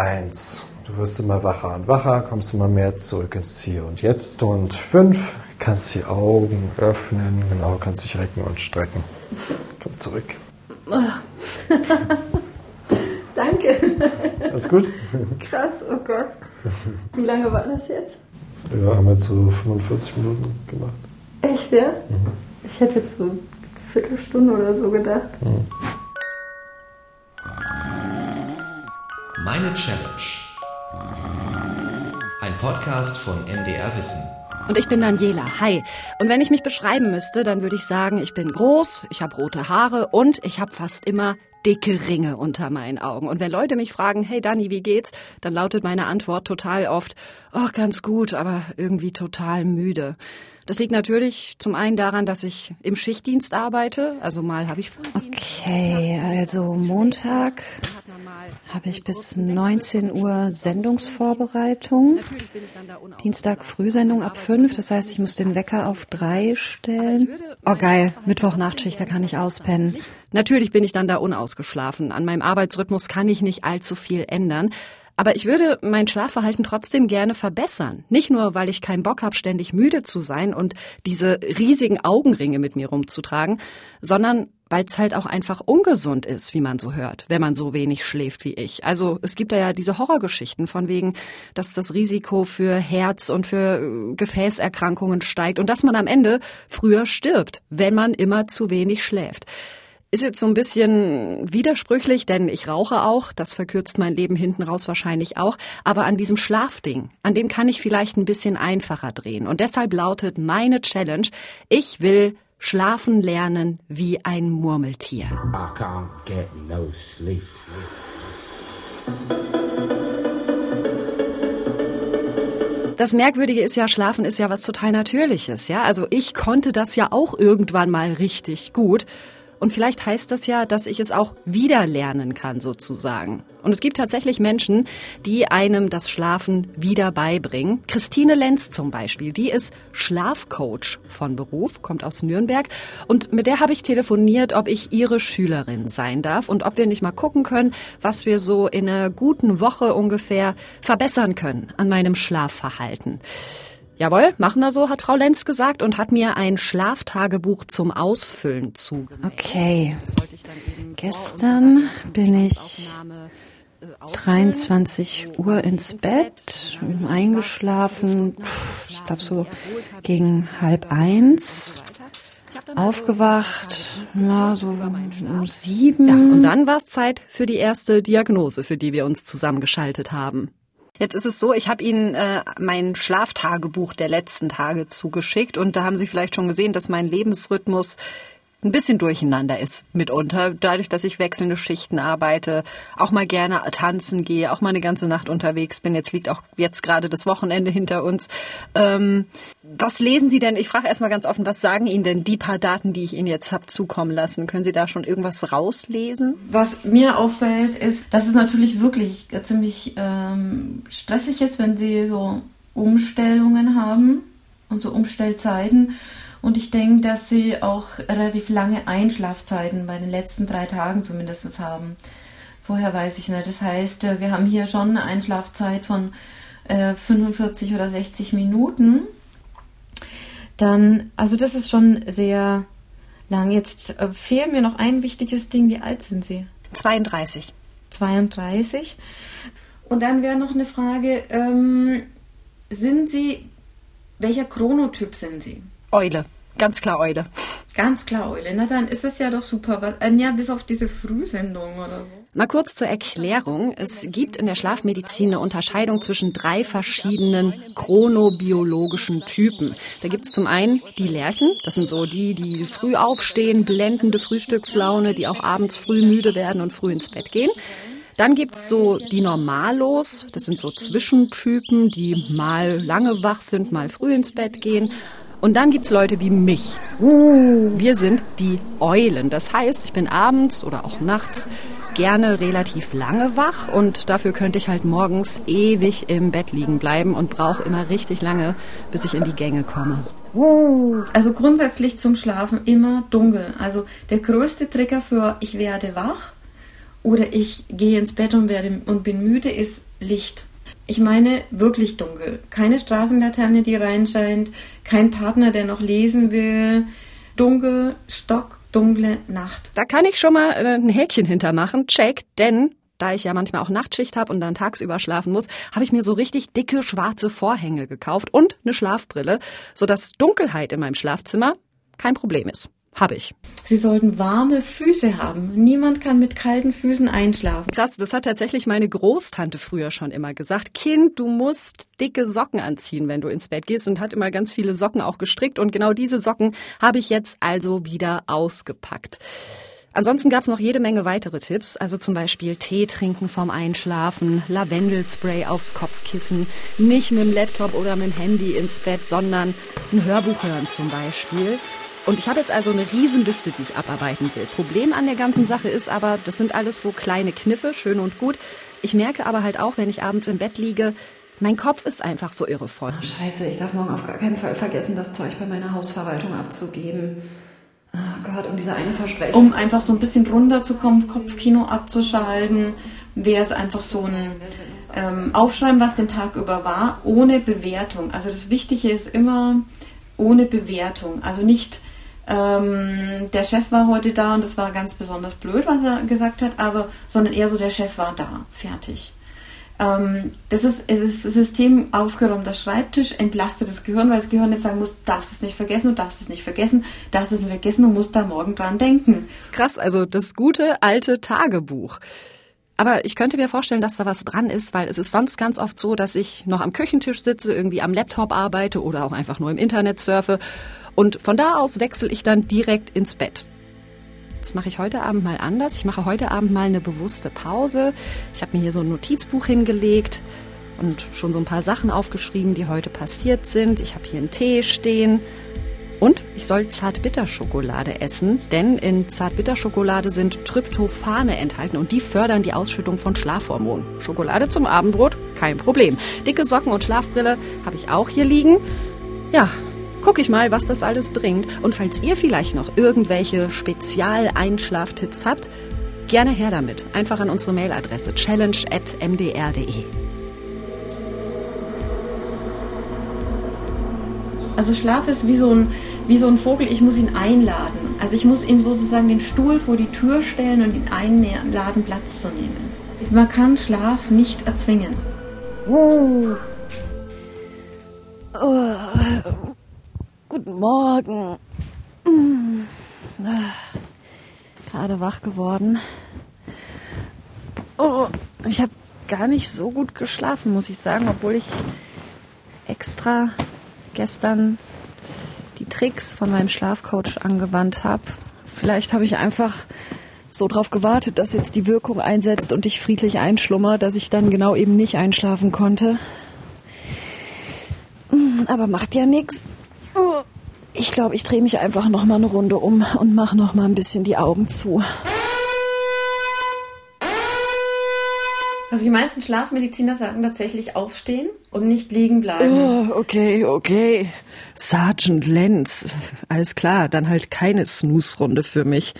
eins. Du wirst immer wacher und wacher, kommst immer mehr zurück ins Hier und Jetzt. Und fünf, kannst die Augen öffnen, genau, kannst dich recken und strecken. Komm zurück. Danke. Alles gut? Krass, oh Gott. Wie lange war das jetzt? Ja, haben wir jetzt so 45 Minuten gemacht. Echt, ja? Mhm. Ich hätte jetzt so eine Viertelstunde oder so gedacht. Mhm. Meine Challenge. Ein Podcast von MDR Wissen. Und ich bin Daniela. Hi. Und wenn ich mich beschreiben müsste, dann würde ich sagen, ich bin groß, ich habe rote Haare und ich habe fast immer dicke Ringe unter meinen Augen. Und wenn Leute mich fragen, hey Dani, wie geht's? Dann lautet meine Antwort total oft, ach, ganz gut, aber irgendwie total müde. Das liegt natürlich zum einen daran, dass ich im Schichtdienst arbeite. Also mal habe ich Okay, also Montag habe ich bis 19 Uhr Sendungsvorbereitung. Dienstag Frühsendung ab 5, das heißt, ich muss den Wecker auf 3 stellen. Oh geil, Mittwoch Nachtschicht, da kann ich auspennen. Natürlich bin ich dann da unausgeschlafen. An meinem Arbeitsrhythmus kann ich nicht allzu viel ändern. Aber ich würde mein Schlafverhalten trotzdem gerne verbessern. Nicht nur, weil ich keinen Bock habe, ständig müde zu sein und diese riesigen Augenringe mit mir rumzutragen, sondern weil es halt auch einfach ungesund ist, wie man so hört, wenn man so wenig schläft wie ich. Also es gibt da ja diese Horrorgeschichten von wegen, dass das Risiko für Herz und für äh, Gefäßerkrankungen steigt und dass man am Ende früher stirbt, wenn man immer zu wenig schläft. Ist jetzt so ein bisschen widersprüchlich, denn ich rauche auch. Das verkürzt mein Leben hinten raus wahrscheinlich auch. Aber an diesem Schlafding, an dem kann ich vielleicht ein bisschen einfacher drehen. Und deshalb lautet meine Challenge, ich will schlafen lernen wie ein Murmeltier. I can't get no sleep. Das Merkwürdige ist ja, Schlafen ist ja was total Natürliches, ja. Also ich konnte das ja auch irgendwann mal richtig gut. Und vielleicht heißt das ja, dass ich es auch wieder lernen kann, sozusagen. Und es gibt tatsächlich Menschen, die einem das Schlafen wieder beibringen. Christine Lenz zum Beispiel, die ist Schlafcoach von Beruf, kommt aus Nürnberg. Und mit der habe ich telefoniert, ob ich ihre Schülerin sein darf und ob wir nicht mal gucken können, was wir so in einer guten Woche ungefähr verbessern können an meinem Schlafverhalten. Jawohl, machen wir so, hat Frau Lenz gesagt und hat mir ein Schlaftagebuch zum Ausfüllen zugemeldet. Okay. Gestern bin ich 23 Uhr ins Bett, eingeschlafen, ich glaube so gegen halb eins. Aufgewacht, ja, so um sieben. Ja, und dann war es Zeit für die erste Diagnose, für die wir uns zusammengeschaltet haben. Jetzt ist es so, ich habe Ihnen äh, mein Schlaftagebuch der letzten Tage zugeschickt und da haben Sie vielleicht schon gesehen, dass mein Lebensrhythmus ein bisschen durcheinander ist mitunter, dadurch, dass ich wechselnde Schichten arbeite, auch mal gerne tanzen gehe, auch mal eine ganze Nacht unterwegs bin. Jetzt liegt auch jetzt gerade das Wochenende hinter uns. Ähm, was lesen Sie denn? Ich frage erstmal ganz offen, was sagen Ihnen denn die paar Daten, die ich Ihnen jetzt habe zukommen lassen? Können Sie da schon irgendwas rauslesen? Was mir auffällt, ist, dass es natürlich wirklich ziemlich ähm, stressig ist, wenn Sie so Umstellungen haben und so Umstellzeiten. Und ich denke, dass sie auch relativ lange Einschlafzeiten bei den letzten drei Tagen zumindest haben. Vorher weiß ich nicht. Das heißt, äh, wir haben hier schon eine Einschlafzeit von äh, 45 oder 60 Minuten. Dann, also das ist schon sehr lang. Jetzt äh, fehlt mir noch ein wichtiges Ding. Wie alt sind Sie? 32. 32. Und dann wäre noch eine Frage, ähm, sind Sie, welcher Chronotyp sind Sie? Eule. Ganz klar Eule. Ganz klar Eule. Na dann ist das ja doch super. Äh, ja, bis auf diese Frühsendung oder so. Mal kurz zur Erklärung. Es gibt in der Schlafmedizin eine Unterscheidung zwischen drei verschiedenen chronobiologischen Typen. Da gibt es zum einen die Lerchen. Das sind so die, die früh aufstehen, blendende Frühstückslaune, die auch abends früh müde werden und früh ins Bett gehen. Dann gibt's so die Normalos, das sind so Zwischentypen, die mal lange wach sind, mal früh ins Bett gehen. Und dann gibt's Leute wie mich. Wir sind die Eulen. Das heißt, ich bin abends oder auch nachts gerne relativ lange wach und dafür könnte ich halt morgens ewig im Bett liegen bleiben und brauche immer richtig lange, bis ich in die Gänge komme. Also grundsätzlich zum Schlafen immer dunkel. Also der größte Trigger für ich werde wach oder ich gehe ins Bett und, werde, und bin müde, ist Licht. Ich meine wirklich dunkel. Keine Straßenlaterne, die reinscheint, kein Partner, der noch lesen will. Dunkel, stockdunkle Nacht. Da kann ich schon mal äh, ein Häkchen hintermachen. Check, denn da ich ja manchmal auch Nachtschicht habe und dann tagsüber schlafen muss, habe ich mir so richtig dicke schwarze Vorhänge gekauft und eine Schlafbrille, sodass Dunkelheit in meinem Schlafzimmer kein Problem ist. Habe ich. Sie sollten warme Füße haben. Niemand kann mit kalten Füßen einschlafen. Krass, das hat tatsächlich meine Großtante früher schon immer gesagt. Kind, du musst dicke Socken anziehen, wenn du ins Bett gehst und hat immer ganz viele Socken auch gestrickt und genau diese Socken habe ich jetzt also wieder ausgepackt. Ansonsten gab es noch jede Menge weitere Tipps, also zum Beispiel Tee trinken vorm Einschlafen, Lavendelspray aufs Kopfkissen, nicht mit dem Laptop oder mit dem Handy ins Bett, sondern ein Hörbuch hören zum Beispiel. Und ich habe jetzt also eine Riesenliste, die ich abarbeiten will. Problem an der ganzen Sache ist aber, das sind alles so kleine Kniffe, schön und gut. Ich merke aber halt auch, wenn ich abends im Bett liege, mein Kopf ist einfach so irrevoll. Oh, scheiße, ich darf morgen auf gar keinen Fall vergessen, das Zeug bei meiner Hausverwaltung abzugeben. Oh Gott, um diese eine Versprechung. Um einfach so ein bisschen runterzukommen, Kopfkino abzuschalten, wäre es einfach so ein ähm, Aufschreiben, was den Tag über war, ohne Bewertung. Also das Wichtige ist immer ohne Bewertung. Also nicht ähm, der Chef war heute da und das war ganz besonders blöd, was er gesagt hat, aber sondern eher so, der Chef war da, fertig. Ähm, das ist, es ist System aufgeräumt, der Schreibtisch entlastet das Gehirn, weil das Gehirn nicht sagen muss, darfst es nicht vergessen, du darfst es nicht vergessen, darfst es nicht vergessen, du musst da morgen dran denken. Krass, also das gute alte Tagebuch. Aber ich könnte mir vorstellen, dass da was dran ist, weil es ist sonst ganz oft so, dass ich noch am Küchentisch sitze, irgendwie am Laptop arbeite oder auch einfach nur im Internet surfe und von da aus wechsle ich dann direkt ins Bett. Das mache ich heute Abend mal anders. Ich mache heute Abend mal eine bewusste Pause. Ich habe mir hier so ein Notizbuch hingelegt und schon so ein paar Sachen aufgeschrieben, die heute passiert sind. Ich habe hier einen Tee stehen. Und ich soll Zartbitterschokolade essen, denn in Zartbitterschokolade sind Tryptophane enthalten und die fördern die Ausschüttung von Schlafhormonen. Schokolade zum Abendbrot? Kein Problem. Dicke Socken und Schlafbrille habe ich auch hier liegen. Ja, gucke ich mal, was das alles bringt. Und falls ihr vielleicht noch irgendwelche Spezial-Einschlaftipps habt, gerne her damit. Einfach an unsere Mailadresse challenge.mdr.de. Also Schlaf ist wie so, ein, wie so ein Vogel, ich muss ihn einladen. Also ich muss ihm sozusagen den Stuhl vor die Tür stellen und ihn einladen, Platz zu nehmen. Man kann Schlaf nicht erzwingen. Oh. Oh. Guten Morgen. Hm. Gerade wach geworden. Oh, ich habe gar nicht so gut geschlafen, muss ich sagen, obwohl ich extra gestern die Tricks von meinem Schlafcoach angewandt habe. Vielleicht habe ich einfach so darauf gewartet, dass jetzt die Wirkung einsetzt und ich friedlich einschlummer, dass ich dann genau eben nicht einschlafen konnte. Hm, aber macht ja nichts. Ich glaube, ich drehe mich einfach noch mal eine Runde um und mache noch mal ein bisschen die Augen zu. Also die meisten Schlafmediziner sagen tatsächlich aufstehen und nicht liegen bleiben. Oh, okay, okay. Sergeant Lenz. Alles klar, dann halt keine Snooze-Runde für mich.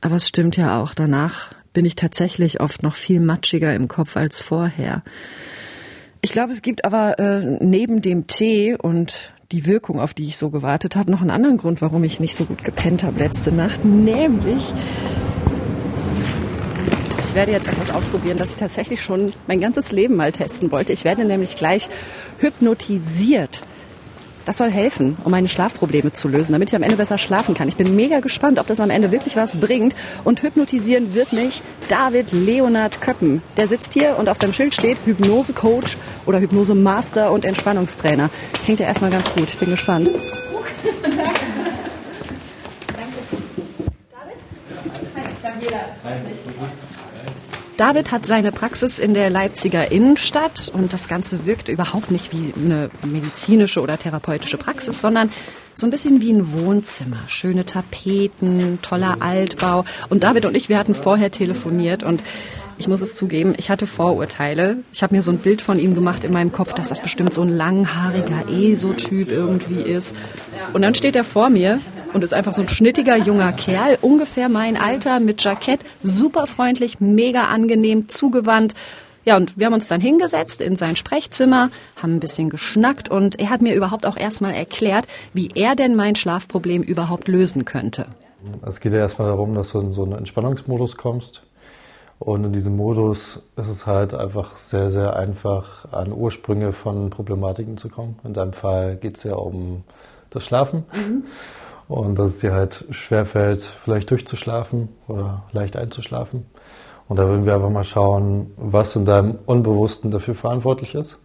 Aber es stimmt ja auch, danach bin ich tatsächlich oft noch viel matschiger im Kopf als vorher. Ich glaube, es gibt aber äh, neben dem Tee und die Wirkung, auf die ich so gewartet habe, noch einen anderen Grund, warum ich nicht so gut gepennt habe letzte Nacht, nämlich ich werde jetzt etwas ausprobieren, das ich tatsächlich schon mein ganzes Leben mal testen wollte. Ich werde nämlich gleich hypnotisiert. Das soll helfen, um meine Schlafprobleme zu lösen, damit ich am Ende besser schlafen kann. Ich bin mega gespannt, ob das am Ende wirklich was bringt. Und hypnotisieren wird mich David Leonard Köppen. Der sitzt hier und auf seinem Schild steht Hypnose-Coach oder Hypnose-Master und Entspannungstrainer. Klingt ja erstmal ganz gut. Ich bin gespannt. David hat seine Praxis in der Leipziger Innenstadt und das Ganze wirkt überhaupt nicht wie eine medizinische oder therapeutische Praxis, sondern so ein bisschen wie ein Wohnzimmer. Schöne Tapeten, toller Altbau. Und David und ich, wir hatten vorher telefoniert und ich muss es zugeben, ich hatte Vorurteile. Ich habe mir so ein Bild von ihm gemacht in meinem Kopf, dass das bestimmt so ein langhaariger ESO-Typ irgendwie ist. Und dann steht er vor mir und ist einfach so ein schnittiger junger Kerl, ungefähr mein Alter, mit Jackett, super freundlich, mega angenehm, zugewandt. Ja, und wir haben uns dann hingesetzt in sein Sprechzimmer, haben ein bisschen geschnackt und er hat mir überhaupt auch erstmal erklärt, wie er denn mein Schlafproblem überhaupt lösen könnte. Es geht ja erstmal darum, dass du in so einen Entspannungsmodus kommst. Und in diesem Modus ist es halt einfach sehr, sehr einfach, an Ursprünge von Problematiken zu kommen. In deinem Fall geht es ja um das Schlafen. Mhm. Und dass es dir halt schwerfällt, vielleicht durchzuschlafen oder leicht einzuschlafen. Und da würden wir einfach mal schauen, was in deinem Unbewussten dafür verantwortlich ist,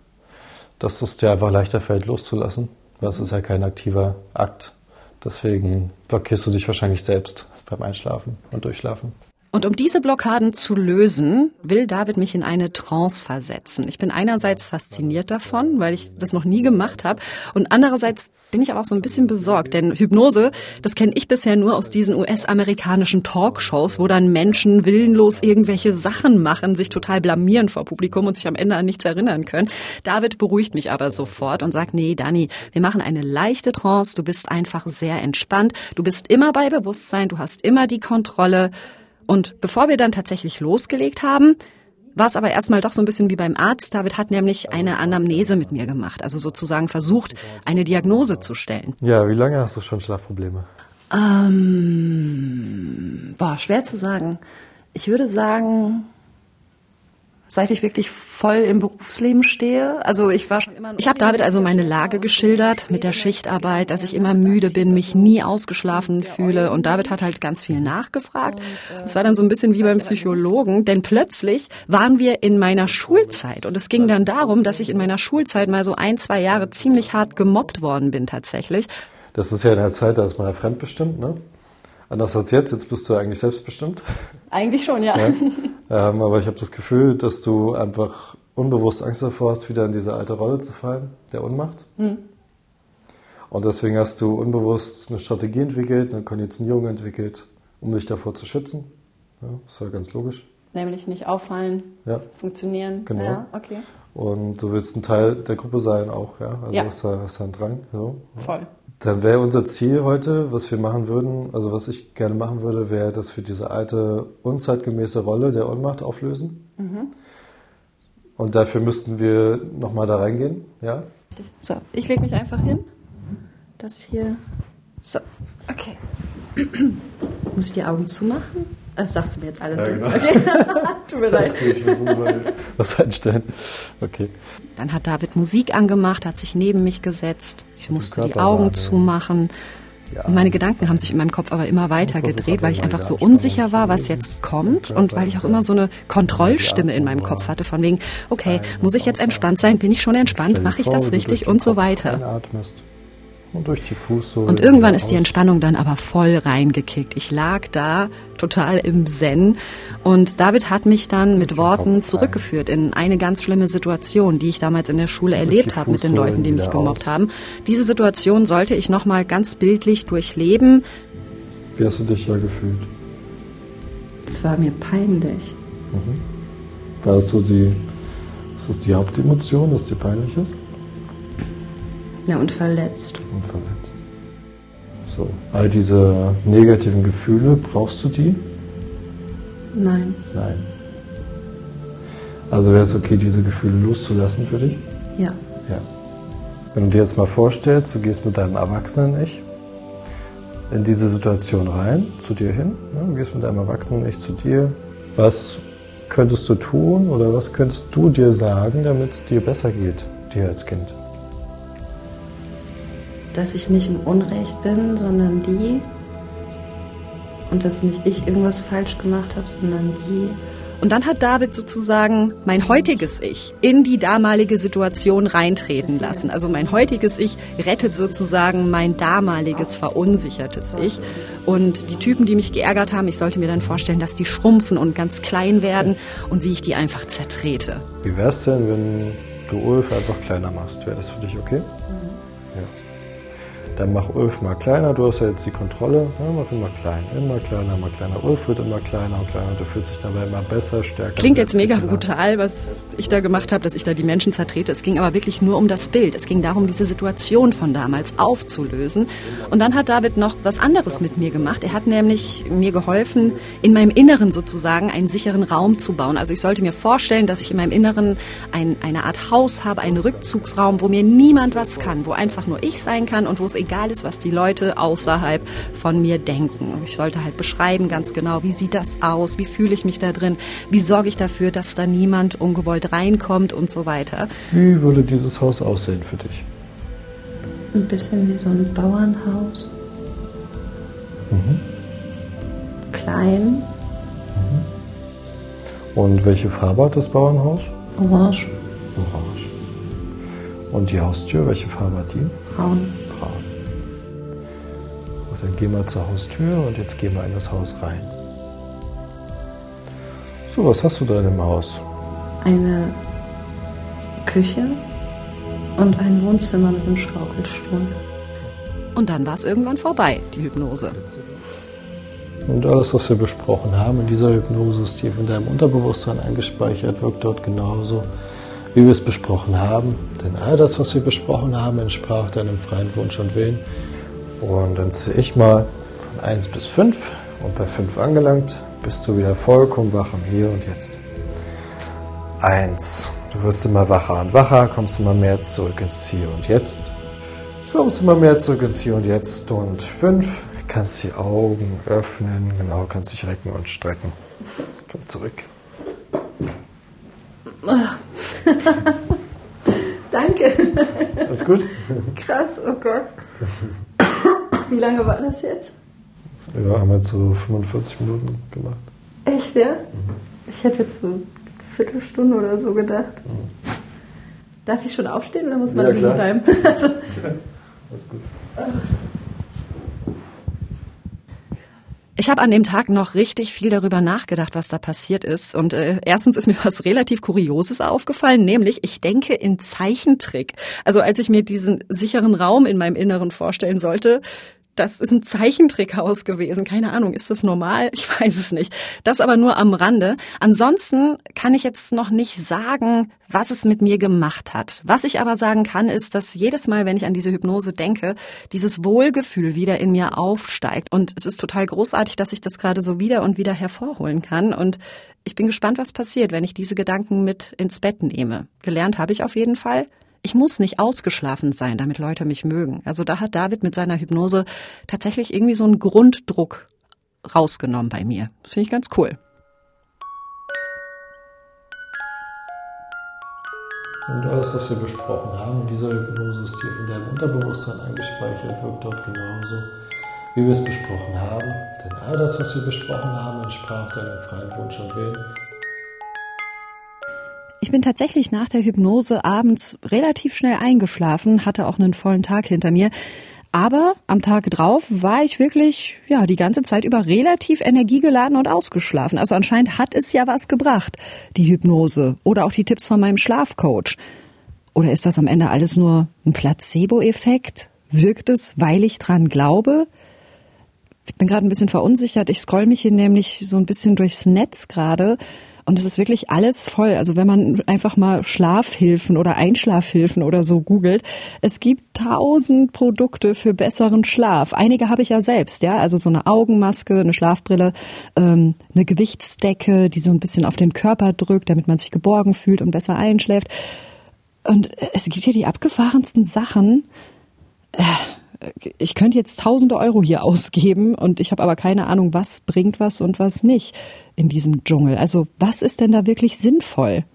dass es dir einfach leichter fällt, loszulassen. Es ist ja kein aktiver Akt. Deswegen blockierst du dich wahrscheinlich selbst beim Einschlafen und Durchschlafen. Und um diese Blockaden zu lösen, will David mich in eine Trance versetzen. Ich bin einerseits fasziniert davon, weil ich das noch nie gemacht habe. Und andererseits bin ich aber auch so ein bisschen besorgt, denn Hypnose, das kenne ich bisher nur aus diesen US-amerikanischen Talkshows, wo dann Menschen willenlos irgendwelche Sachen machen, sich total blamieren vor Publikum und sich am Ende an nichts erinnern können. David beruhigt mich aber sofort und sagt, nee, Dani, wir machen eine leichte Trance, du bist einfach sehr entspannt, du bist immer bei Bewusstsein, du hast immer die Kontrolle. Und bevor wir dann tatsächlich losgelegt haben, war es aber erstmal doch so ein bisschen wie beim Arzt. David hat nämlich eine Anamnese mit mir gemacht, also sozusagen versucht, eine Diagnose zu stellen. Ja, wie lange hast du schon Schlafprobleme? Ähm, boah, schwer zu sagen. Ich würde sagen, seit ich wirklich voll im Berufsleben stehe. Also ich war schon immer. Ich habe David also meine Lage geschildert mit der Schichtarbeit, dass ich immer müde bin, mich nie ausgeschlafen fühle. Und David hat halt ganz viel nachgefragt. Es war dann so ein bisschen wie beim Psychologen, denn plötzlich waren wir in meiner Schulzeit und es ging dann darum, dass ich in meiner Schulzeit mal so ein, zwei Jahre ziemlich hart gemobbt worden bin tatsächlich. Das ist ja in der Zeit, da ist man ja fremdbestimmt, ne? Anders als jetzt, jetzt bist du eigentlich selbstbestimmt. Eigentlich schon, ja. ja. Ähm, aber ich habe das Gefühl, dass du einfach unbewusst Angst davor hast, wieder in diese alte Rolle zu fallen, der Unmacht. Mhm. Und deswegen hast du unbewusst eine Strategie entwickelt, eine Konditionierung entwickelt, um dich davor zu schützen. Ja, das war ganz logisch. Nämlich nicht auffallen, ja. funktionieren. Genau. Ja, okay. Und du willst ein Teil der Gruppe sein auch, ja? Also ja. hast du hast einen Drang. So. Voll. Dann wäre unser Ziel heute, was wir machen würden, also was ich gerne machen würde, wäre, dass wir diese alte, unzeitgemäße Rolle der Ohnmacht auflösen. Mhm. Und dafür müssten wir nochmal da reingehen, ja? So, ich lege mich einfach hin. Das hier. So, okay. Muss ich die Augen zumachen? Das sagst du mir jetzt alles. Ja, genau. Okay. Tut mir leid. Ich muss was einstellen. Okay. Dann hat David Musik angemacht, hat sich neben mich gesetzt. Ich musste die Augen zumachen. Ja. Und meine Gedanken haben sich in meinem Kopf aber immer weiter gedreht, weil ich einfach so unsicher war, was jetzt kommt und weil ich auch immer so eine Kontrollstimme in meinem Kopf hatte, von wegen, okay, muss ich jetzt entspannt sein? Bin ich schon entspannt? Mache ich das richtig? Und so weiter. Und durch die Fußsohle. Und irgendwann ist die Entspannung dann aber voll reingekickt. Ich lag da total im Zen und David hat mich dann mit Worten zurückgeführt in eine ganz schlimme Situation, die ich damals in der Schule erlebt habe mit den Leuten, die mich gemobbt haben. Diese Situation sollte ich nochmal ganz bildlich durchleben. Wie hast du dich da gefühlt? Es war mir peinlich. Mhm. War das so die, ist das die Hauptemotion, dass dir peinlich ist? Ja, und verletzt. Und verletzt. So, all diese negativen Gefühle, brauchst du die? Nein. Nein. Also wäre es okay, diese Gefühle loszulassen für dich? Ja. Ja. Wenn du dir jetzt mal vorstellst, du gehst mit deinem Erwachsenen-Ich in diese Situation rein, zu dir hin, ne? du gehst mit deinem Erwachsenen-Ich zu dir, was könntest du tun oder was könntest du dir sagen, damit es dir besser geht, dir als Kind? Dass ich nicht im Unrecht bin, sondern die. Und dass nicht ich irgendwas falsch gemacht habe, sondern die. Und dann hat David sozusagen mein heutiges Ich in die damalige Situation reintreten lassen. Also mein heutiges Ich rettet sozusagen mein damaliges verunsichertes Ich. Und die Typen, die mich geärgert haben, ich sollte mir dann vorstellen, dass die schrumpfen und ganz klein werden und wie ich die einfach zertrete. Wie wär's denn, wenn du Ulf einfach kleiner machst? Wäre das für dich okay? Mhm. Ja. Dann mach Ulf mal kleiner, du hast ja jetzt die Kontrolle, ja, mach immer klein, immer kleiner, immer kleiner. Ulf wird immer kleiner und kleiner und du fühlst dich dabei immer besser, stärker. Klingt jetzt mega brutal, was ich da gemacht habe, dass ich da die Menschen zertrete. Es ging aber wirklich nur um das Bild. Es ging darum, diese Situation von damals aufzulösen. Und dann hat David noch was anderes mit mir gemacht. Er hat nämlich mir geholfen, in meinem Inneren sozusagen einen sicheren Raum zu bauen. Also ich sollte mir vorstellen, dass ich in meinem Inneren ein, eine Art Haus habe, einen Rückzugsraum, wo mir niemand was kann, wo einfach nur ich sein kann und wo es egal ist, was die Leute außerhalb von mir denken. Ich sollte halt beschreiben ganz genau, wie sieht das aus, wie fühle ich mich da drin, wie sorge ich dafür, dass da niemand ungewollt reinkommt und so weiter. Wie würde dieses Haus aussehen für dich? Ein bisschen wie so ein Bauernhaus. Mhm. Klein. Mhm. Und welche Farbe hat das Bauernhaus? Orange. Orange. Und die Haustür, welche Farbe hat die? Braun. Dann gehen wir zur Haustür und jetzt gehen wir in das Haus rein. So, was hast du da in dem Haus? Eine Küche und ein Wohnzimmer mit einem Schaukelstuhl. Und dann war es irgendwann vorbei, die Hypnose. Und alles, was wir besprochen haben in dieser Hypnose, ist tief in deinem Unterbewusstsein eingespeichert, wirkt dort genauso, wie wir es besprochen haben. Denn all das, was wir besprochen haben, entsprach deinem freien Wunsch und Willen. Und dann zähle ich mal von 1 bis 5 und bei 5 angelangt bist du wieder vollkommen wach im Hier und Jetzt. 1. Du wirst immer wacher und wacher, kommst immer mehr zurück ins Hier und Jetzt. Kommst immer mehr zurück ins Hier und Jetzt. Und 5. Kannst die Augen öffnen, genau, kannst dich recken und strecken. Komm zurück. Danke. Alles gut? Krass, oh Gott. Wie lange war das jetzt? Ja, haben wir jetzt so 45 Minuten gemacht. Echt, ja? Mhm. Ich hätte jetzt so eine Viertelstunde oder so gedacht. Mhm. Darf ich schon aufstehen oder muss man ja, liegen bleiben? Also. Alles gut. Ich habe an dem Tag noch richtig viel darüber nachgedacht, was da passiert ist. Und äh, erstens ist mir was relativ Kurioses aufgefallen, nämlich ich denke in Zeichentrick. Also als ich mir diesen sicheren Raum in meinem Inneren vorstellen sollte, das ist ein Zeichentrickhaus gewesen. Keine Ahnung, ist das normal? Ich weiß es nicht. Das aber nur am Rande. Ansonsten kann ich jetzt noch nicht sagen, was es mit mir gemacht hat. Was ich aber sagen kann, ist, dass jedes Mal, wenn ich an diese Hypnose denke, dieses Wohlgefühl wieder in mir aufsteigt. Und es ist total großartig, dass ich das gerade so wieder und wieder hervorholen kann. Und ich bin gespannt, was passiert, wenn ich diese Gedanken mit ins Bett nehme. Gelernt habe ich auf jeden Fall ich muss nicht ausgeschlafen sein, damit Leute mich mögen. Also da hat David mit seiner Hypnose tatsächlich irgendwie so einen Grunddruck rausgenommen bei mir. Finde ich ganz cool. Und alles, was wir besprochen haben in dieser Hypnose, ist hier in deinem Unterbewusstsein eingespeichert, wirkt dort genauso, wie wir es besprochen haben. Denn all das, was wir besprochen haben, entsprach deinem freien Wunsch und Willen. Ich bin tatsächlich nach der Hypnose abends relativ schnell eingeschlafen, hatte auch einen vollen Tag hinter mir. Aber am Tag drauf war ich wirklich, ja, die ganze Zeit über relativ energiegeladen und ausgeschlafen. Also anscheinend hat es ja was gebracht, die Hypnose oder auch die Tipps von meinem Schlafcoach. Oder ist das am Ende alles nur ein Placebo-Effekt? Wirkt es, weil ich dran glaube? Ich bin gerade ein bisschen verunsichert. Ich scroll mich hier nämlich so ein bisschen durchs Netz gerade und es ist wirklich alles voll. Also wenn man einfach mal Schlafhilfen oder Einschlafhilfen oder so googelt, es gibt tausend Produkte für besseren Schlaf. Einige habe ich ja selbst, ja. Also so eine Augenmaske, eine Schlafbrille, ähm, eine Gewichtsdecke, die so ein bisschen auf den Körper drückt, damit man sich geborgen fühlt und besser einschläft. Und es gibt hier die abgefahrensten Sachen. Äh, ich könnte jetzt tausende Euro hier ausgeben und ich habe aber keine Ahnung, was bringt was und was nicht in diesem Dschungel. Also was ist denn da wirklich sinnvoll?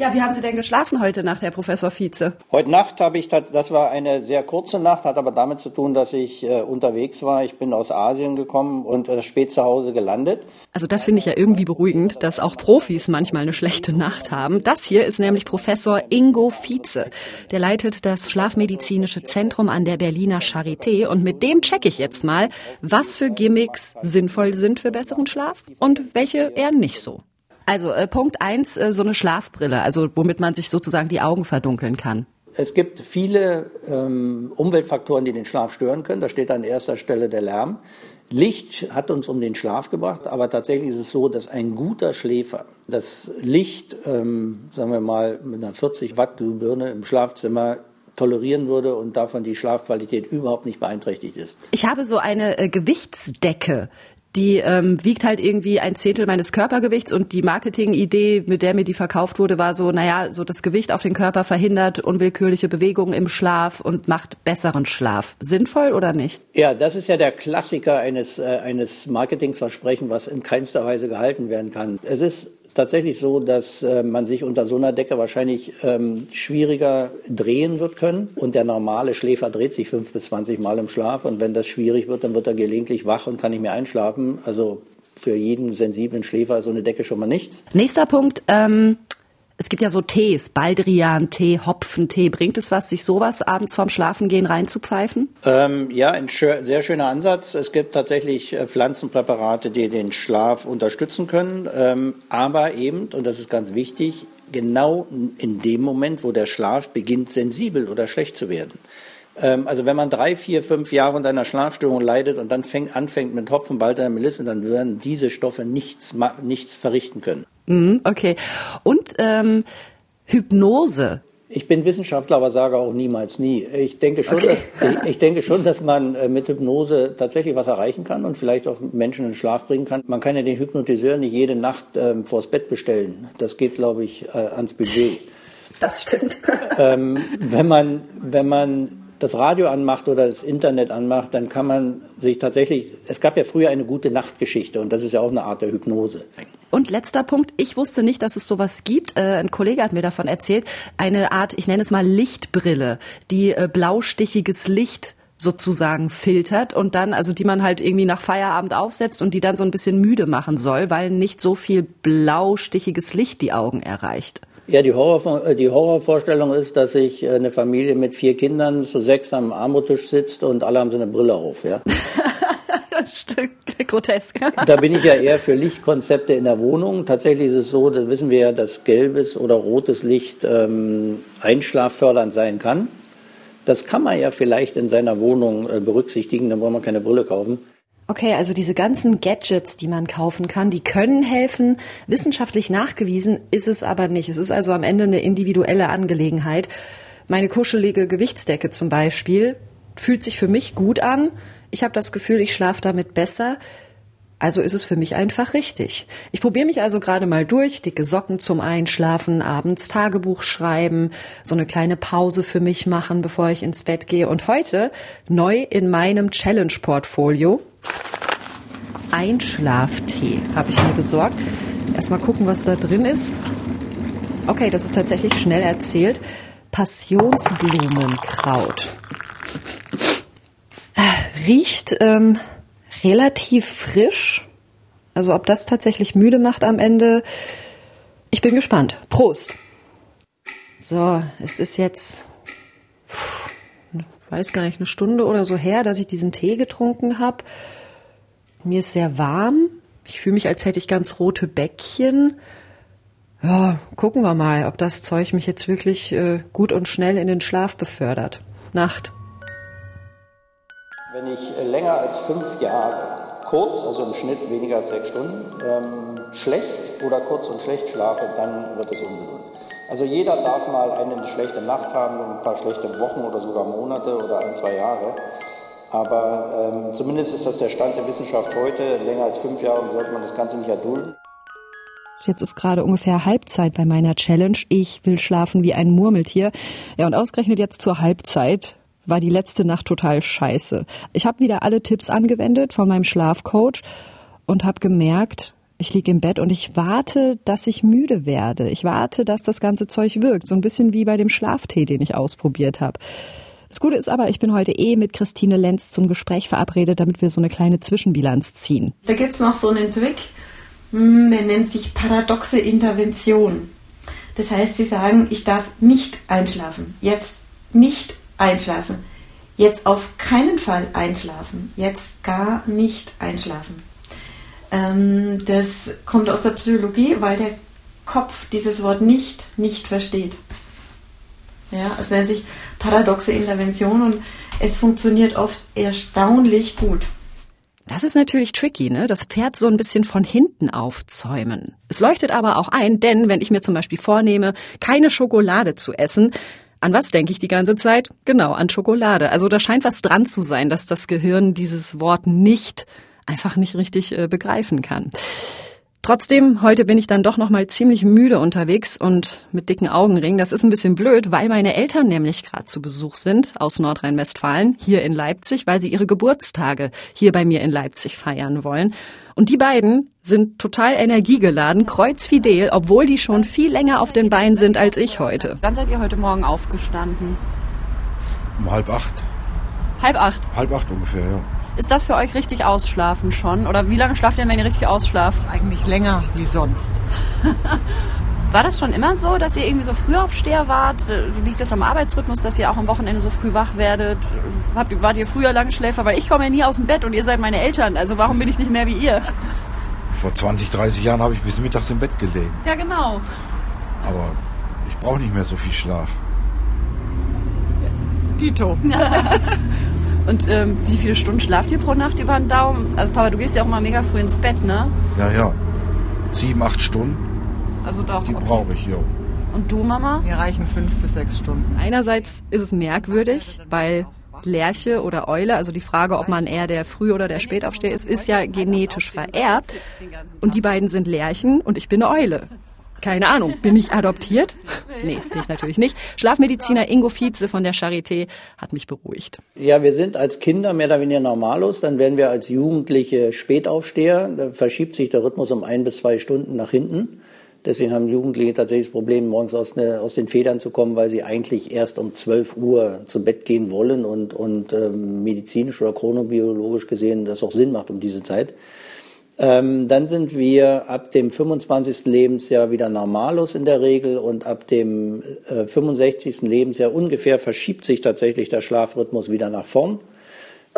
Ja, wie haben Sie denn geschlafen heute Nacht, Herr Professor Vize? Heute Nacht habe ich, das war eine sehr kurze Nacht, hat aber damit zu tun, dass ich äh, unterwegs war. Ich bin aus Asien gekommen und äh, spät zu Hause gelandet. Also das finde ich ja irgendwie beruhigend, dass auch Profis manchmal eine schlechte Nacht haben. Das hier ist nämlich Professor Ingo Vize. Der leitet das Schlafmedizinische Zentrum an der Berliner Charité und mit dem checke ich jetzt mal, was für Gimmicks sinnvoll sind für besseren Schlaf und welche eher nicht so. Also äh, Punkt eins, äh, so eine Schlafbrille, also womit man sich sozusagen die Augen verdunkeln kann. Es gibt viele ähm, Umweltfaktoren, die den Schlaf stören können. Da steht an erster Stelle der Lärm. Licht hat uns um den Schlaf gebracht, aber tatsächlich ist es so, dass ein guter Schläfer das Licht, ähm, sagen wir mal, mit einer 40 Watt Glühbirne im Schlafzimmer tolerieren würde und davon die Schlafqualität überhaupt nicht beeinträchtigt ist. Ich habe so eine äh, Gewichtsdecke, die ähm, wiegt halt irgendwie ein Zehntel meines Körpergewichts und die Marketingidee, mit der mir die verkauft wurde, war so, naja, so das Gewicht auf den Körper verhindert unwillkürliche Bewegungen im Schlaf und macht besseren Schlaf. Sinnvoll oder nicht? Ja, das ist ja der Klassiker eines, äh, eines Marketingsversprechen, was in keinster Weise gehalten werden kann. Es ist tatsächlich so, dass äh, man sich unter so einer Decke wahrscheinlich ähm, schwieriger drehen wird können. Und der normale Schläfer dreht sich fünf bis zwanzig Mal im Schlaf. Und wenn das schwierig wird, dann wird er gelegentlich wach und kann nicht mehr einschlafen. Also für jeden sensiblen Schläfer ist so eine Decke schon mal nichts. Nächster Punkt. Ähm es gibt ja so Tees, Baldrian-Tee, Hopfentee. Bringt es was, sich sowas abends vorm Schlafengehen reinzupfeifen? Ähm, ja, ein sehr schöner Ansatz. Es gibt tatsächlich äh, Pflanzenpräparate, die den Schlaf unterstützen können. Ähm, aber eben, und das ist ganz wichtig, genau in dem Moment, wo der Schlaf beginnt, sensibel oder schlecht zu werden. Ähm, also wenn man drei, vier, fünf Jahre unter einer Schlafstörung leidet und dann fängt, anfängt mit Hopfen, Balter, Melisse, dann werden diese Stoffe nichts, nichts verrichten können. Mhm, okay. Und ähm, Hypnose. Ich bin Wissenschaftler, aber sage auch niemals nie. Ich denke schon, okay. dass, ich, ich, denke schon, dass man äh, mit Hypnose tatsächlich was erreichen kann und vielleicht auch Menschen in Schlaf bringen kann. Man kann ja den Hypnotiseur nicht jede Nacht ähm, vors Bett bestellen. Das geht, glaube ich, äh, ans Budget. Das stimmt. Ähm, wenn man, wenn man das Radio anmacht oder das Internet anmacht, dann kann man sich tatsächlich, es gab ja früher eine gute Nachtgeschichte und das ist ja auch eine Art der Hypnose. Und letzter Punkt, ich wusste nicht, dass es sowas gibt. Äh, ein Kollege hat mir davon erzählt, eine Art, ich nenne es mal Lichtbrille, die äh, blaustichiges Licht sozusagen filtert und dann, also die man halt irgendwie nach Feierabend aufsetzt und die dann so ein bisschen müde machen soll, weil nicht so viel blaustichiges Licht die Augen erreicht. Ja, die, Horror, die Horrorvorstellung ist, dass sich äh, eine Familie mit vier Kindern zu sechs am Armuttisch sitzt und alle haben so eine Brille auf, ja. Stück grotesk. da bin ich ja eher für Lichtkonzepte in der Wohnung. Tatsächlich ist es so, da wissen wir ja, dass gelbes oder rotes Licht ähm, einschlaffördernd sein kann. Das kann man ja vielleicht in seiner Wohnung äh, berücksichtigen, dann braucht man keine Brille kaufen. Okay, also diese ganzen Gadgets, die man kaufen kann, die können helfen. Wissenschaftlich nachgewiesen ist es aber nicht. Es ist also am Ende eine individuelle Angelegenheit. Meine kuschelige Gewichtsdecke zum Beispiel fühlt sich für mich gut an. Ich habe das Gefühl, ich schlafe damit besser. Also ist es für mich einfach richtig. Ich probiere mich also gerade mal durch, dicke Socken zum Einschlafen, abends Tagebuch schreiben, so eine kleine Pause für mich machen, bevor ich ins Bett gehe. Und heute neu in meinem Challenge-Portfolio Einschlaftee habe ich mir besorgt. Erstmal gucken, was da drin ist. Okay, das ist tatsächlich schnell erzählt. Passionsblumenkraut. Riecht ähm, relativ frisch. Also ob das tatsächlich müde macht am Ende. Ich bin gespannt. Prost. So, es ist jetzt, weiß gar nicht, eine Stunde oder so her, dass ich diesen Tee getrunken habe. Mir ist sehr warm. Ich fühle mich, als hätte ich ganz rote Bäckchen. Ja, gucken wir mal, ob das Zeug mich jetzt wirklich äh, gut und schnell in den Schlaf befördert. Nacht. Wenn ich äh, länger als fünf Jahre kurz, also im Schnitt weniger als sechs Stunden, ähm, schlecht oder kurz und schlecht schlafe, dann wird es ungesund. Also jeder darf mal eine schlechte Nacht haben, ein paar schlechte Wochen oder sogar Monate oder ein, zwei Jahre. Aber ähm, zumindest ist das der Stand der Wissenschaft heute. Länger als fünf Jahre sollte man das Ganze nicht erdulden. Jetzt ist gerade ungefähr Halbzeit bei meiner Challenge. Ich will schlafen wie ein Murmeltier. Ja, und ausgerechnet jetzt zur Halbzeit war die letzte Nacht total scheiße. Ich habe wieder alle Tipps angewendet von meinem Schlafcoach und habe gemerkt, ich liege im Bett und ich warte, dass ich müde werde. Ich warte, dass das ganze Zeug wirkt. So ein bisschen wie bei dem Schlaftee, den ich ausprobiert habe. Das Gute ist aber, ich bin heute eh mit Christine Lenz zum Gespräch verabredet, damit wir so eine kleine Zwischenbilanz ziehen. Da gibt es noch so einen Trick, hm, der nennt sich paradoxe Intervention. Das heißt, sie sagen, ich darf nicht einschlafen. Jetzt nicht einschlafen. Jetzt auf keinen Fall einschlafen. Jetzt gar nicht einschlafen. Ähm, das kommt aus der Psychologie, weil der Kopf dieses Wort nicht nicht versteht. Ja, es nennt sich paradoxe Intervention und es funktioniert oft erstaunlich gut. Das ist natürlich tricky, ne? Das Pferd so ein bisschen von hinten aufzäumen. Es leuchtet aber auch ein, denn wenn ich mir zum Beispiel vornehme, keine Schokolade zu essen, an was denke ich die ganze Zeit? Genau, an Schokolade. Also da scheint was dran zu sein, dass das Gehirn dieses Wort nicht einfach nicht richtig äh, begreifen kann. Trotzdem, heute bin ich dann doch noch mal ziemlich müde unterwegs und mit dicken Augenringen. Das ist ein bisschen blöd, weil meine Eltern nämlich gerade zu Besuch sind aus Nordrhein-Westfalen hier in Leipzig, weil sie ihre Geburtstage hier bei mir in Leipzig feiern wollen. Und die beiden sind total energiegeladen, kreuzfidel, obwohl die schon viel länger auf den Beinen sind als ich heute. Wann seid ihr heute Morgen aufgestanden? Um halb acht. Halb acht? Halb acht ungefähr, ja. Ist das für euch richtig ausschlafen schon? Oder wie lange schlaft ihr, wenn ihr richtig ausschlaft? Eigentlich länger wie sonst. War das schon immer so, dass ihr irgendwie so Frühaufsteher wart? Liegt das am Arbeitsrhythmus, dass ihr auch am Wochenende so früh wach werdet? Habt, wart ihr früher Langschläfer? Weil ich komme ja nie aus dem Bett und ihr seid meine Eltern. Also warum bin ich nicht mehr wie ihr? Vor 20, 30 Jahren habe ich bis mittags im Bett gelegen. Ja, genau. Aber ich brauche nicht mehr so viel Schlaf. Dito. Und ähm, wie viele Stunden schlaft ihr pro Nacht über den Daumen? Also Papa, du gehst ja auch mal mega früh ins Bett, ne? Ja, ja. Sieben, acht Stunden. Also doch. Die okay. brauche ich, ja. Und du, Mama? Mir reichen fünf bis sechs Stunden. Einerseits ist es merkwürdig, weil Lerche oder Eule, also die Frage, ob man eher der Früh- oder der Spätaufsteher ist, ist ja genetisch vererbt. Und die beiden sind Lerchen und ich bin eine Eule. Keine Ahnung, bin ich adoptiert? Nee, bin ich natürlich nicht. Schlafmediziner Ingo Vize von der Charité hat mich beruhigt. Ja, wir sind als Kinder mehr oder weniger normalos, dann werden wir als Jugendliche Spätaufsteher. Da verschiebt sich der Rhythmus um ein bis zwei Stunden nach hinten. Deswegen haben Jugendliche tatsächlich das Problem, morgens aus, ne, aus den Federn zu kommen, weil sie eigentlich erst um 12 Uhr zu Bett gehen wollen und, und ähm, medizinisch oder chronobiologisch gesehen das auch Sinn macht um diese Zeit. Ähm, dann sind wir ab dem 25. Lebensjahr wieder normalos in der Regel und ab dem äh, 65. Lebensjahr ungefähr verschiebt sich tatsächlich der Schlafrhythmus wieder nach vorn.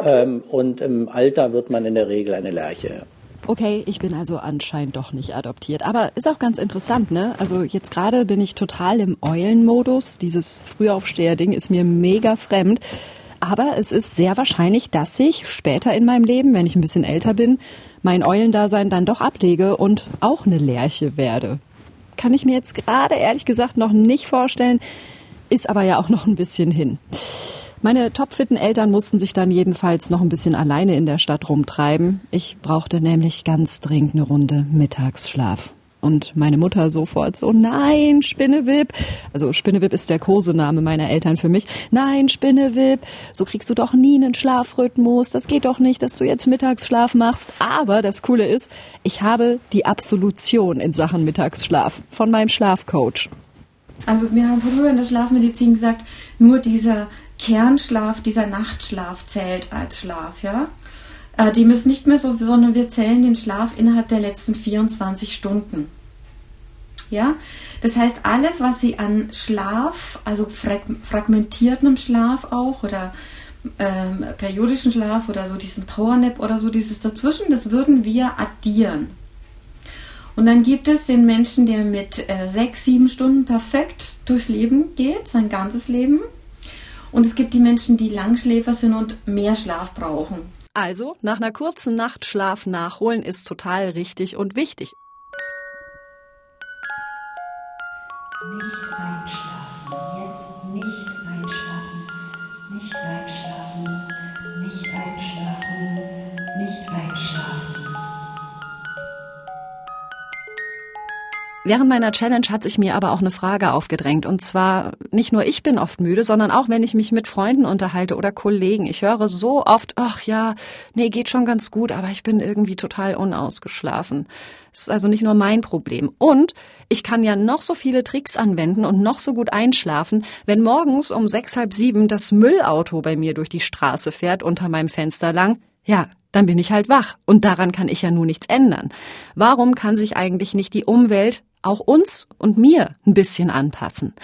Ähm, und im Alter wird man in der Regel eine Lerche. Okay, ich bin also anscheinend doch nicht adoptiert. Aber ist auch ganz interessant, ne? Also jetzt gerade bin ich total im Eulenmodus. Dieses Frühaufsteher-Ding ist mir mega fremd. Aber es ist sehr wahrscheinlich, dass ich später in meinem Leben, wenn ich ein bisschen älter bin, mein Eulendasein dann doch ablege und auch eine Lerche werde. Kann ich mir jetzt gerade ehrlich gesagt noch nicht vorstellen, ist aber ja auch noch ein bisschen hin. Meine topfitten Eltern mussten sich dann jedenfalls noch ein bisschen alleine in der Stadt rumtreiben. Ich brauchte nämlich ganz dringend eine Runde Mittagsschlaf. Und meine Mutter sofort so, nein, Spinnewip. Also Spinnewip ist der Kosename meiner Eltern für mich. Nein, Spinnewip, so kriegst du doch nie einen Schlafrhythmus. Das geht doch nicht, dass du jetzt Mittagsschlaf machst. Aber das Coole ist, ich habe die Absolution in Sachen Mittagsschlaf von meinem Schlafcoach. Also wir haben früher in der Schlafmedizin gesagt, nur dieser Kernschlaf, dieser Nachtschlaf zählt als Schlaf, ja. Äh, dem ist nicht mehr so, sondern wir zählen den Schlaf innerhalb der letzten 24 Stunden. Ja, das heißt, alles, was Sie an Schlaf, also fragmentiertem Schlaf auch oder ähm, periodischen Schlaf oder so diesen Powernap oder so dieses dazwischen, das würden wir addieren. Und dann gibt es den Menschen, der mit äh, sechs, sieben Stunden perfekt durchs Leben geht, sein ganzes Leben. Und es gibt die Menschen, die Langschläfer sind und mehr Schlaf brauchen. Also, nach einer kurzen Nacht Schlaf nachholen ist total richtig und wichtig. Nicht einschlafen, jetzt nicht Während meiner Challenge hat sich mir aber auch eine Frage aufgedrängt. Und zwar, nicht nur ich bin oft müde, sondern auch wenn ich mich mit Freunden unterhalte oder Kollegen. Ich höre so oft, ach ja, nee, geht schon ganz gut, aber ich bin irgendwie total unausgeschlafen. Das ist also nicht nur mein Problem. Und ich kann ja noch so viele Tricks anwenden und noch so gut einschlafen, wenn morgens um sechs, halb sieben das Müllauto bei mir durch die Straße fährt unter meinem Fenster lang. Ja, dann bin ich halt wach. Und daran kann ich ja nun nichts ändern. Warum kann sich eigentlich nicht die Umwelt auch uns und mir ein bisschen anpassen?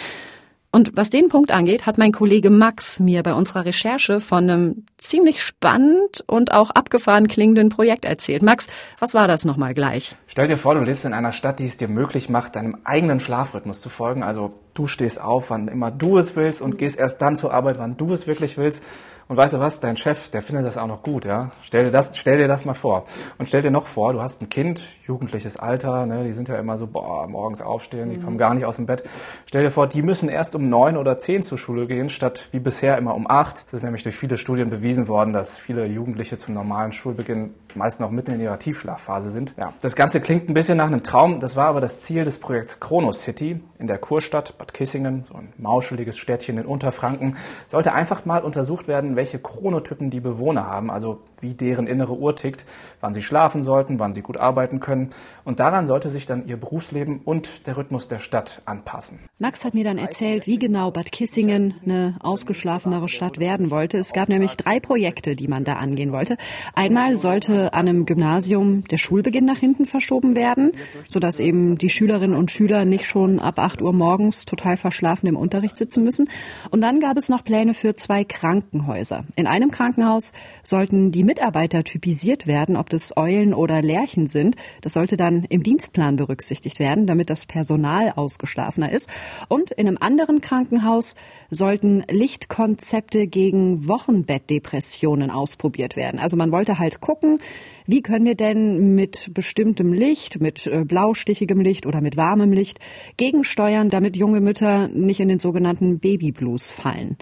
Und was den Punkt angeht, hat mein Kollege Max mir bei unserer Recherche von einem ziemlich spannend und auch abgefahren klingenden Projekt erzählt. Max, was war das nochmal gleich? Stell dir vor, du lebst in einer Stadt, die es dir möglich macht, deinem eigenen Schlafrhythmus zu folgen, also Du stehst auf, wann immer du es willst und gehst erst dann zur Arbeit, wann du es wirklich willst. Und weißt du was, dein Chef, der findet das auch noch gut, ja. Stell dir das, stell dir das mal vor. Und stell dir noch vor, du hast ein Kind, jugendliches Alter, ne, die sind ja immer so, boah, morgens aufstehen, die mhm. kommen gar nicht aus dem Bett. Stell dir vor, die müssen erst um neun oder zehn zur Schule gehen, statt wie bisher immer um acht. Es ist nämlich durch viele Studien bewiesen worden, dass viele Jugendliche zum normalen Schulbeginn meist noch mitten in ihrer Tiefschlafphase sind. Ja. Das Ganze klingt ein bisschen nach einem Traum, das war aber das Ziel des Projekts Chrono City in der Kurstadt Bad Kissingen, so ein mauscheliges Städtchen in Unterfranken, sollte einfach mal untersucht werden, welche Chronotypen die Bewohner haben, also wie deren innere Uhr tickt, wann sie schlafen sollten, wann sie gut arbeiten können. Und daran sollte sich dann ihr Berufsleben und der Rhythmus der Stadt anpassen. Max hat mir dann erzählt, wie genau Bad Kissingen eine ausgeschlafenere Stadt werden wollte. Es gab nämlich drei Projekte, die man da angehen wollte. Einmal sollte an einem Gymnasium der Schulbeginn nach hinten verschoben werden, sodass eben die Schülerinnen und Schüler nicht schon ab 8 Uhr morgens total verschlafen im Unterricht sitzen müssen. Und dann gab es noch Pläne für zwei Krankenhäuser. In einem Krankenhaus sollten die Mitarbeiter typisiert werden, ob das Eulen oder Lerchen sind. Das sollte dann im Dienstplan berücksichtigt werden, damit das Personal ausgeschlafener ist. Und in einem anderen Krankenhaus sollten Lichtkonzepte gegen Wochenbettdepressionen ausprobiert werden. Also man wollte halt gucken, wie können wir denn mit bestimmtem Licht, mit äh, blaustichigem Licht oder mit warmem Licht gegensteuern, damit junge Mütter nicht in den sogenannten Babyblues fallen.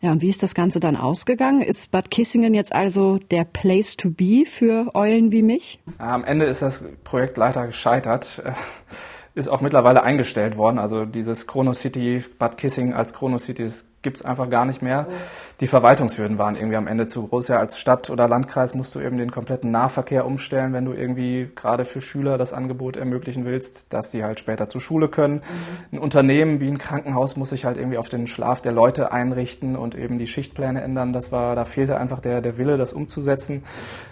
Ja, und wie ist das Ganze dann ausgegangen? Ist Bad Kissingen jetzt also der Place to be für Eulen wie mich? Am Ende ist das Projekt leider gescheitert. Ist auch mittlerweile eingestellt worden. Also dieses Chrono City, Bad Kissingen als Chrono City ist gibt's einfach gar nicht mehr. Die Verwaltungshürden waren irgendwie am Ende zu groß. Ja, als Stadt oder Landkreis musst du eben den kompletten Nahverkehr umstellen, wenn du irgendwie gerade für Schüler das Angebot ermöglichen willst, dass die halt später zur Schule können. Mhm. Ein Unternehmen wie ein Krankenhaus muss sich halt irgendwie auf den Schlaf der Leute einrichten und eben die Schichtpläne ändern. Das war, da fehlte einfach der, der Wille, das umzusetzen.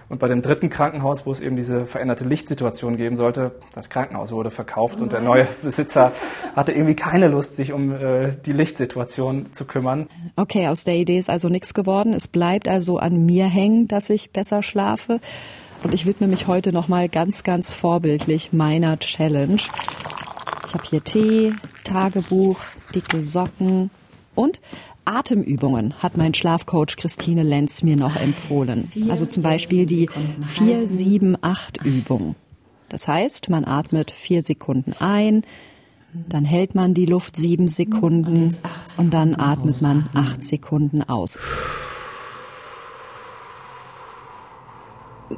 Und bei dem dritten Krankenhaus, wo es eben diese veränderte Lichtsituation geben sollte, das Krankenhaus wurde verkauft oh und der neue Besitzer hatte irgendwie keine Lust, sich um äh, die Lichtsituation zu kümmern. Okay, aus der Idee ist also nichts geworden. Es bleibt also an mir hängen, dass ich besser schlafe. Und ich widme mich heute nochmal ganz, ganz vorbildlich meiner Challenge. Ich habe hier Tee, Tagebuch, dicke Socken und Atemübungen hat mein Schlafcoach Christine Lenz mir noch empfohlen. Also zum Beispiel die 4-7-8-Übung. Das heißt, man atmet vier Sekunden ein, dann hält man die Luft sieben Sekunden und dann atmet man acht Sekunden aus.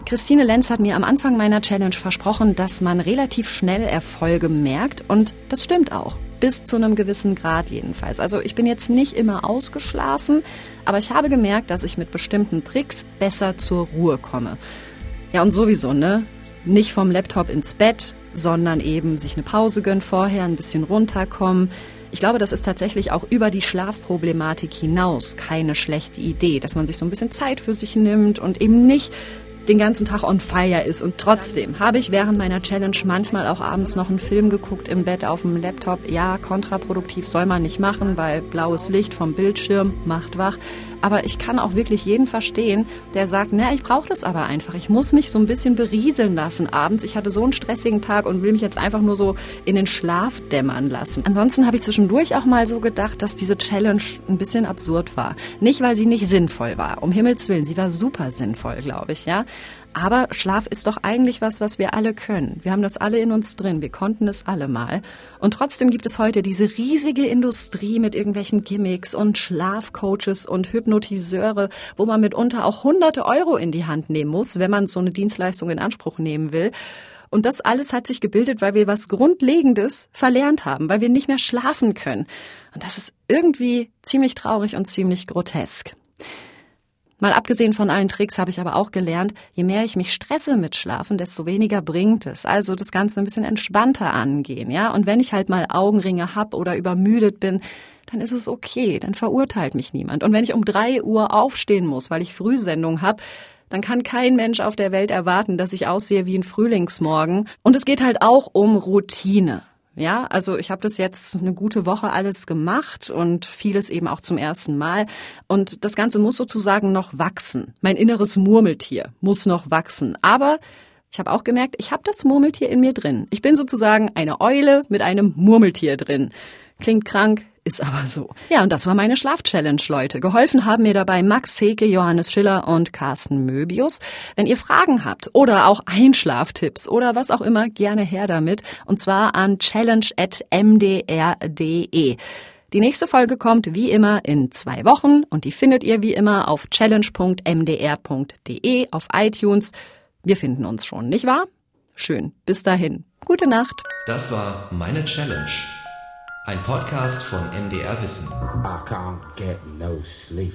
Christine Lenz hat mir am Anfang meiner Challenge versprochen, dass man relativ schnell Erfolge merkt und das stimmt auch bis zu einem gewissen Grad jedenfalls. Also ich bin jetzt nicht immer ausgeschlafen, aber ich habe gemerkt, dass ich mit bestimmten Tricks besser zur Ruhe komme. Ja, und sowieso, ne? Nicht vom Laptop ins Bett, sondern eben sich eine Pause gönnen vorher, ein bisschen runterkommen. Ich glaube, das ist tatsächlich auch über die Schlafproblematik hinaus keine schlechte Idee, dass man sich so ein bisschen Zeit für sich nimmt und eben nicht den ganzen Tag on fire ist. Und trotzdem habe ich während meiner Challenge manchmal auch abends noch einen Film geguckt im Bett auf dem Laptop. Ja, kontraproduktiv soll man nicht machen, weil blaues Licht vom Bildschirm macht wach. Aber ich kann auch wirklich jeden verstehen, der sagt, na, ich brauche das aber einfach. Ich muss mich so ein bisschen berieseln lassen abends. Ich hatte so einen stressigen Tag und will mich jetzt einfach nur so in den Schlaf dämmern lassen. Ansonsten habe ich zwischendurch auch mal so gedacht, dass diese Challenge ein bisschen absurd war. Nicht, weil sie nicht sinnvoll war. Um Himmels Willen, sie war super sinnvoll, glaube ich, ja. Aber Schlaf ist doch eigentlich was, was wir alle können. Wir haben das alle in uns drin. Wir konnten es alle mal. Und trotzdem gibt es heute diese riesige Industrie mit irgendwelchen Gimmicks und Schlafcoaches und Hypnotiseure, wo man mitunter auch hunderte Euro in die Hand nehmen muss, wenn man so eine Dienstleistung in Anspruch nehmen will. Und das alles hat sich gebildet, weil wir was Grundlegendes verlernt haben, weil wir nicht mehr schlafen können. Und das ist irgendwie ziemlich traurig und ziemlich grotesk. Mal abgesehen von allen Tricks habe ich aber auch gelernt, je mehr ich mich stresse mit Schlafen, desto weniger bringt es. Also das Ganze ein bisschen entspannter angehen, ja. Und wenn ich halt mal Augenringe hab oder übermüdet bin, dann ist es okay, dann verurteilt mich niemand. Und wenn ich um drei Uhr aufstehen muss, weil ich Frühsendung hab, dann kann kein Mensch auf der Welt erwarten, dass ich aussehe wie ein Frühlingsmorgen. Und es geht halt auch um Routine. Ja, also ich habe das jetzt eine gute Woche alles gemacht und vieles eben auch zum ersten Mal. Und das Ganze muss sozusagen noch wachsen. Mein inneres Murmeltier muss noch wachsen. Aber ich habe auch gemerkt, ich habe das Murmeltier in mir drin. Ich bin sozusagen eine Eule mit einem Murmeltier drin. Klingt krank, ist aber so. Ja, und das war meine Schlafchallenge, Leute. Geholfen haben mir dabei Max Heke, Johannes Schiller und Carsten Möbius. Wenn ihr Fragen habt oder auch Einschlaftipps oder was auch immer, gerne her damit. Und zwar an challenge.mdr.de. Die nächste Folge kommt wie immer in zwei Wochen und die findet ihr wie immer auf challenge.mdr.de auf iTunes. Wir finden uns schon, nicht wahr? Schön. Bis dahin. Gute Nacht. Das war meine Challenge. Ein Podcast von MDR Wissen. I can't get no sleep.